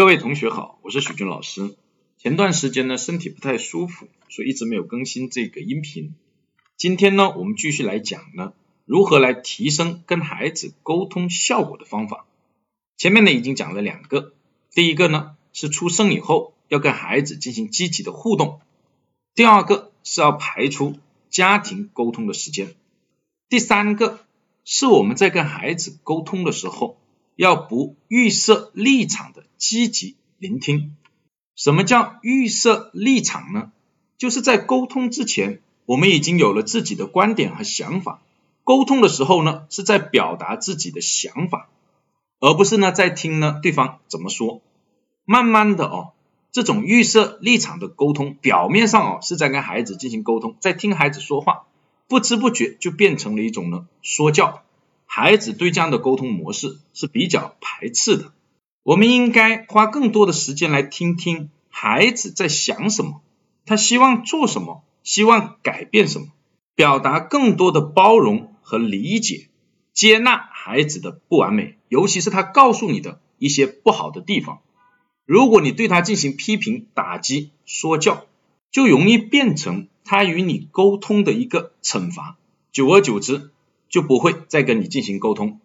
各位同学好，我是许军老师。前段时间呢，身体不太舒服，所以一直没有更新这个音频。今天呢，我们继续来讲呢，如何来提升跟孩子沟通效果的方法。前面呢已经讲了两个，第一个呢是出生以后要跟孩子进行积极的互动，第二个是要排除家庭沟通的时间，第三个是我们在跟孩子沟通的时候。要不预设立场的积极聆听。什么叫预设立场呢？就是在沟通之前，我们已经有了自己的观点和想法。沟通的时候呢，是在表达自己的想法，而不是呢在听呢对方怎么说。慢慢的哦，这种预设立场的沟通，表面上哦是在跟孩子进行沟通，在听孩子说话，不知不觉就变成了一种呢说教。孩子对这样的沟通模式是比较排斥的。我们应该花更多的时间来听听孩子在想什么，他希望做什么，希望改变什么，表达更多的包容和理解，接纳孩子的不完美，尤其是他告诉你的一些不好的地方。如果你对他进行批评、打击、说教，就容易变成他与你沟通的一个惩罚，久而久之。就不会再跟你进行沟通。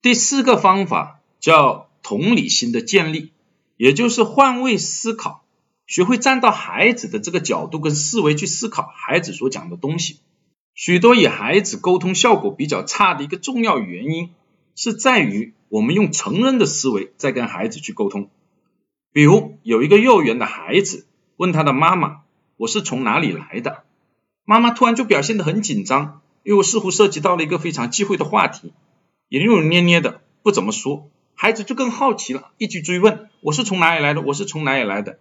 第四个方法叫同理心的建立，也就是换位思考，学会站到孩子的这个角度跟思维去思考孩子所讲的东西。许多与孩子沟通效果比较差的一个重要原因，是在于我们用成人的思维在跟孩子去沟通。比如有一个幼儿园的孩子问他的妈妈：“我是从哪里来的？”妈妈突然就表现得很紧张。因为似乎涉及到了一个非常忌讳的话题，也扭扭捏捏的不怎么说，孩子就更好奇了，一直追问我是从哪里来的，我是从哪里来的。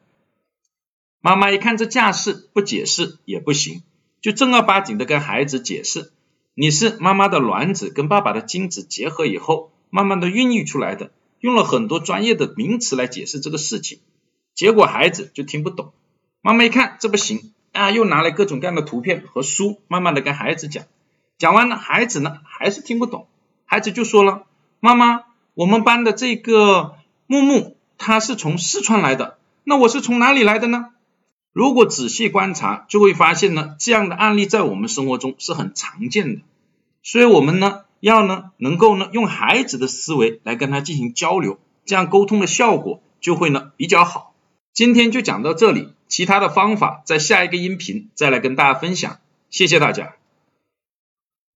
妈妈一看这架势，不解释也不行，就正儿八经的跟孩子解释，你是妈妈的卵子跟爸爸的精子结合以后，慢慢的孕育出来的，用了很多专业的名词来解释这个事情，结果孩子就听不懂。妈妈一看这不行啊，又拿来各种各样的图片和书，慢慢的跟孩子讲。讲完了，孩子呢还是听不懂，孩子就说了：“妈妈，我们班的这个木木他是从四川来的，那我是从哪里来的呢？”如果仔细观察，就会发现呢，这样的案例在我们生活中是很常见的。所以，我们呢要呢能够呢用孩子的思维来跟他进行交流，这样沟通的效果就会呢比较好。今天就讲到这里，其他的方法在下一个音频再来跟大家分享。谢谢大家。